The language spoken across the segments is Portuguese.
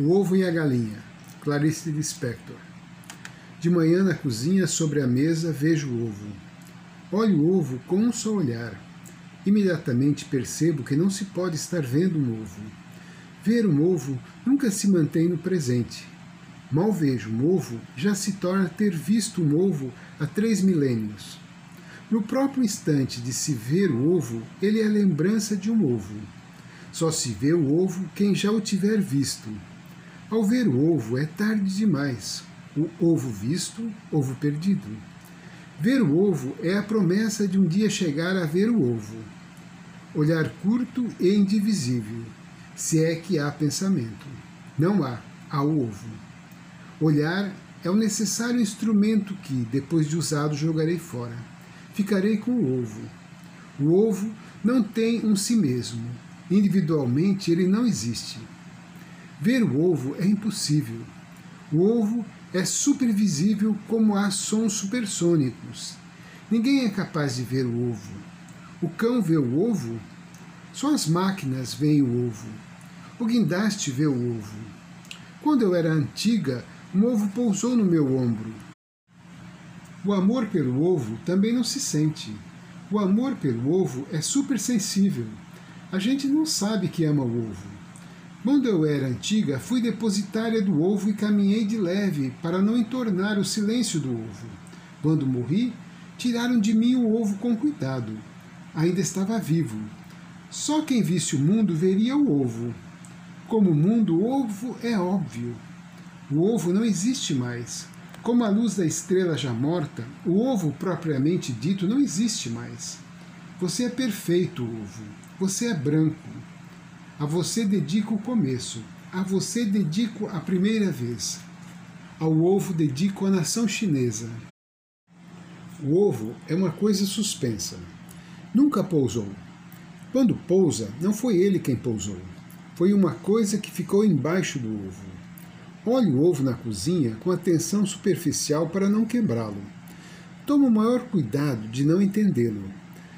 O ovo e a galinha, Clarice Lispector. De manhã na cozinha, sobre a mesa, vejo o ovo. Olho o ovo com um só olhar. Imediatamente percebo que não se pode estar vendo um ovo. Ver um ovo nunca se mantém no presente. Mal vejo um ovo, já se torna ter visto um ovo há três milênios. No próprio instante de se ver o ovo, ele é a lembrança de um ovo. Só se vê o ovo quem já o tiver visto. Ao ver o ovo é tarde demais. O ovo visto, ovo perdido. Ver o ovo é a promessa de um dia chegar a ver o ovo. Olhar curto e indivisível, se é que há pensamento. Não há, há o ovo. Olhar é o necessário instrumento que, depois de usado, jogarei fora ficarei com o ovo. O ovo não tem um si mesmo. Individualmente ele não existe. Ver o ovo é impossível. O ovo é supervisível como há sons supersônicos. Ninguém é capaz de ver o ovo. O cão vê o ovo? Só as máquinas veem o ovo. O guindaste vê o ovo. Quando eu era antiga, um ovo pousou no meu ombro. O amor pelo ovo também não se sente. O amor pelo ovo é supersensível. A gente não sabe que ama o ovo. Quando eu era antiga, fui depositária do ovo e caminhei de leve para não entornar o silêncio do ovo. Quando morri, tiraram de mim o ovo com cuidado. Ainda estava vivo. Só quem visse o mundo veria o ovo. Como o mundo, o ovo é óbvio. O ovo não existe mais. Como a luz da estrela já morta, o ovo propriamente dito não existe mais. Você é perfeito, ovo. Você é branco. A você dedico o começo. A você dedico a primeira vez. Ao ovo dedico a nação chinesa. O ovo é uma coisa suspensa. Nunca pousou. Quando pousa, não foi ele quem pousou. Foi uma coisa que ficou embaixo do ovo. Olhe o ovo na cozinha com atenção superficial para não quebrá-lo. Toma o maior cuidado de não entendê-lo.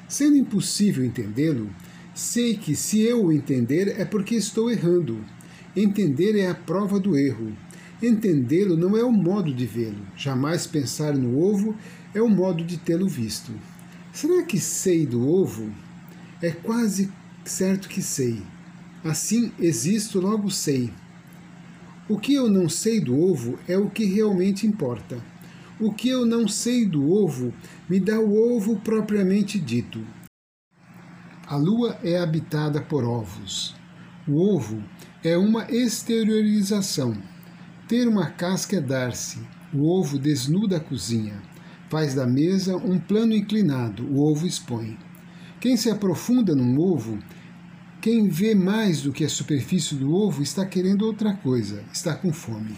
Sendo impossível entendê-lo, sei que se eu o entender é porque estou errando. Entender é a prova do erro. Entendê-lo não é o modo de vê-lo. Jamais pensar no ovo é o modo de tê-lo visto. Será que sei do ovo? É quase certo que sei. Assim, existo, logo sei. O que eu não sei do ovo é o que realmente importa. O que eu não sei do ovo me dá o ovo propriamente dito. A lua é habitada por ovos. O ovo é uma exteriorização. Ter uma casca é dar-se. O ovo desnuda a cozinha. Faz da mesa um plano inclinado. O ovo expõe. Quem se aprofunda num ovo quem vê mais do que a superfície do ovo está querendo outra coisa, está com fome.